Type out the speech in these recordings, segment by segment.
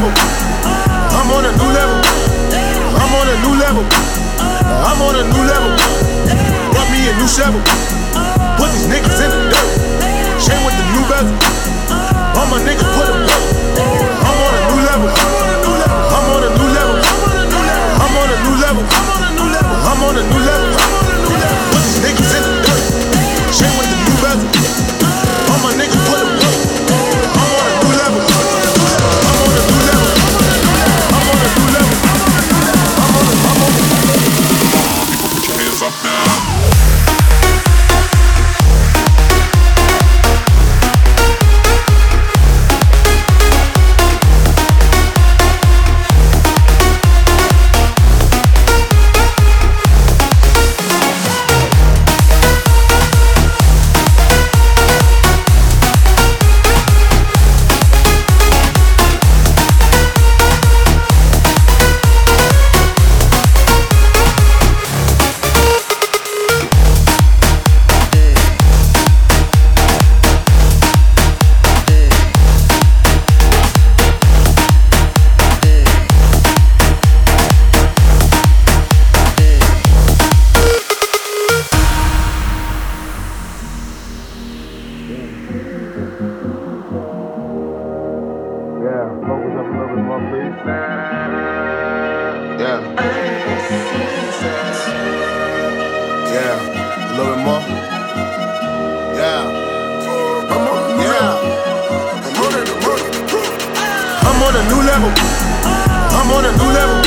level. I'm on a new level. I'm on a new level. I'm on a new level. Brought me a new shovel. Put these niggas in the dirt. Chain with the new bezel. All my niggas Yeah, focus up a little bit more, please. Yeah. Yeah, a little bit more. Yeah. Yeah. I'm on a new level. I'm on a new level.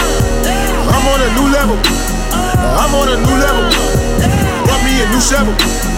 I'm on a new level. I'm on a new level. Brought me a new shovel.